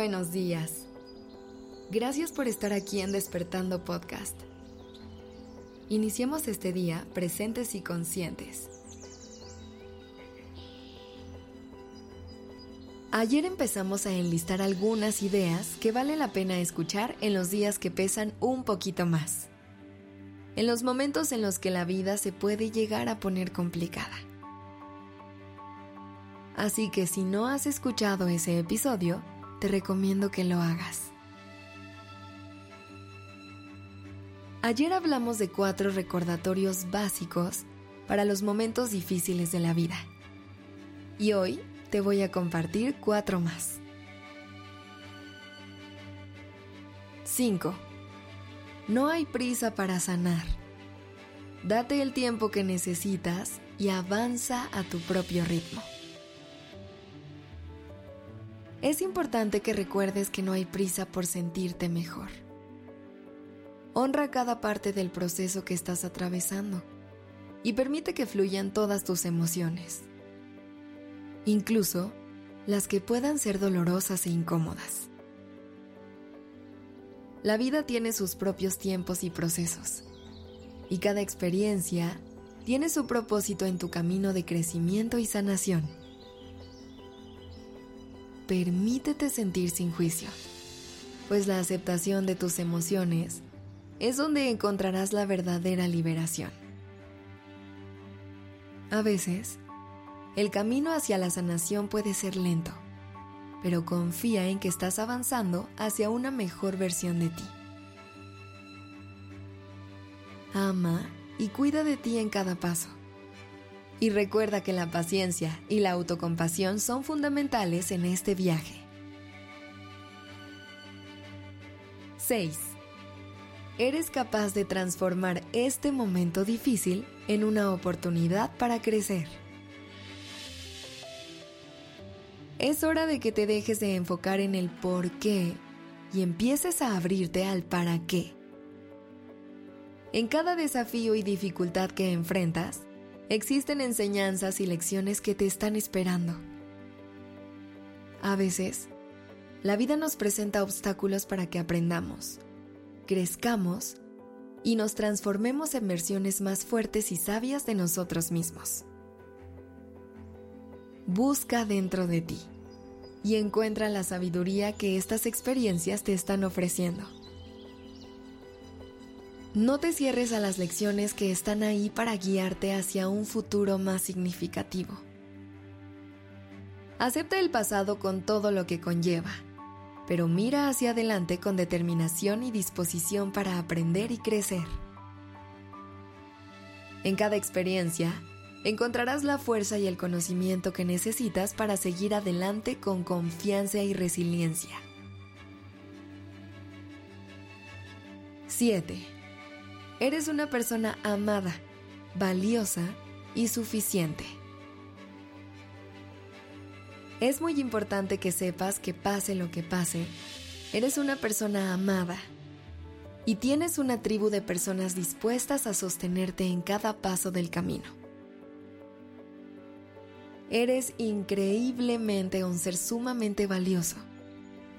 buenos días. Gracias por estar aquí en Despertando Podcast. Iniciemos este día presentes y conscientes. Ayer empezamos a enlistar algunas ideas que vale la pena escuchar en los días que pesan un poquito más. En los momentos en los que la vida se puede llegar a poner complicada. Así que si no has escuchado ese episodio, te recomiendo que lo hagas. Ayer hablamos de cuatro recordatorios básicos para los momentos difíciles de la vida. Y hoy te voy a compartir cuatro más. 5. No hay prisa para sanar. Date el tiempo que necesitas y avanza a tu propio ritmo. Es importante que recuerdes que no hay prisa por sentirte mejor. Honra cada parte del proceso que estás atravesando y permite que fluyan todas tus emociones, incluso las que puedan ser dolorosas e incómodas. La vida tiene sus propios tiempos y procesos, y cada experiencia tiene su propósito en tu camino de crecimiento y sanación permítete sentir sin juicio, pues la aceptación de tus emociones es donde encontrarás la verdadera liberación. A veces, el camino hacia la sanación puede ser lento, pero confía en que estás avanzando hacia una mejor versión de ti. Ama y cuida de ti en cada paso y recuerda que la paciencia y la autocompasión son fundamentales en este viaje. 6. Eres capaz de transformar este momento difícil en una oportunidad para crecer. Es hora de que te dejes de enfocar en el por qué y empieces a abrirte al para qué. En cada desafío y dificultad que enfrentas, existen enseñanzas y lecciones que te están esperando. A veces, la vida nos presenta obstáculos para que aprendamos, crezcamos y nos transformemos en versiones más fuertes y sabias de nosotros mismos. Busca dentro de ti y encuentra la sabiduría que estas experiencias te están ofreciendo. No te cierres a las lecciones que están ahí para guiarte hacia un futuro más significativo. Acepta el pasado con todo lo que conlleva, pero mira hacia adelante con determinación y disposición para aprender y crecer. En cada experiencia, encontrarás la fuerza y el conocimiento que necesitas para seguir adelante con confianza y resiliencia. 7 Eres una persona amada, valiosa y suficiente. Es muy importante que sepas que pase lo que pase, eres una persona amada y tienes una tribu de personas dispuestas a sostenerte en cada paso del camino. Eres increíblemente un ser sumamente valioso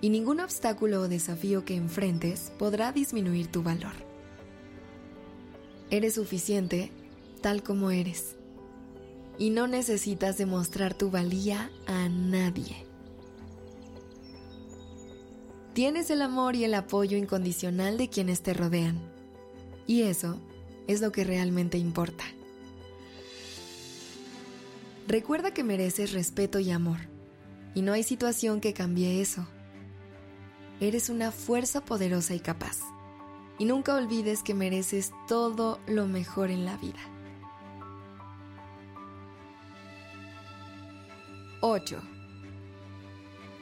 y ningún obstáculo o desafío que enfrentes podrá disminuir tu valor. Eres suficiente tal como eres. Y no necesitas demostrar tu valía a nadie. Tienes el amor y el apoyo incondicional de quienes te rodean. Y eso es lo que realmente importa. Recuerda que mereces respeto y amor. Y no hay situación que cambie eso. Eres una fuerza poderosa y capaz y nunca olvides que mereces todo lo mejor en la vida. 8.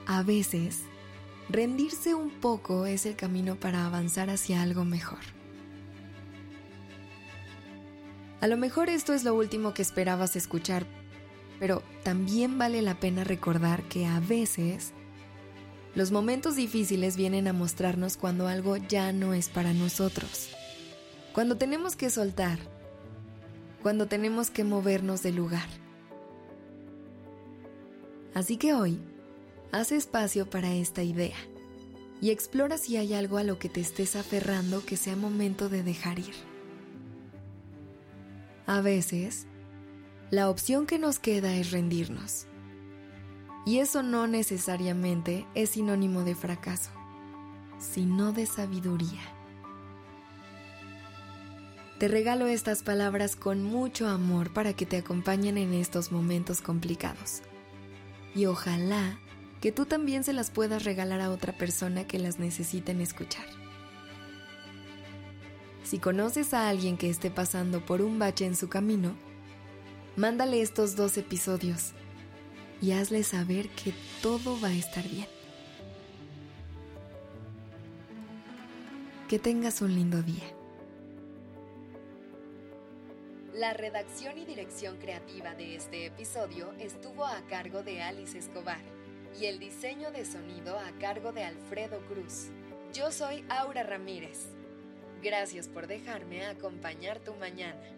A veces, rendirse un poco es el camino para avanzar hacia algo mejor. A lo mejor esto es lo último que esperabas escuchar, pero también vale la pena recordar que a veces los momentos difíciles vienen a mostrarnos cuando algo ya no es para nosotros. Cuando tenemos que soltar. Cuando tenemos que movernos del lugar. Así que hoy, Haz espacio para esta idea y explora si hay algo a lo que te estés aferrando que sea momento de dejar ir. A veces, la opción que nos queda es rendirnos. Y eso no necesariamente es sinónimo de fracaso, sino de sabiduría. Te regalo estas palabras con mucho amor para que te acompañen en estos momentos complicados. Y ojalá que tú también se las puedas regalar a otra persona que las necesiten escuchar. Si conoces a alguien que esté pasando por un bache en su camino, mándale estos dos episodios y hazle saber que todo va a estar bien. Que tengas un lindo día. La redacción y dirección creativa de este episodio estuvo a cargo de Alice Escobar y el diseño de sonido a cargo de Alfredo Cruz. Yo soy Aura Ramírez. Gracias por dejarme acompañar tu mañana.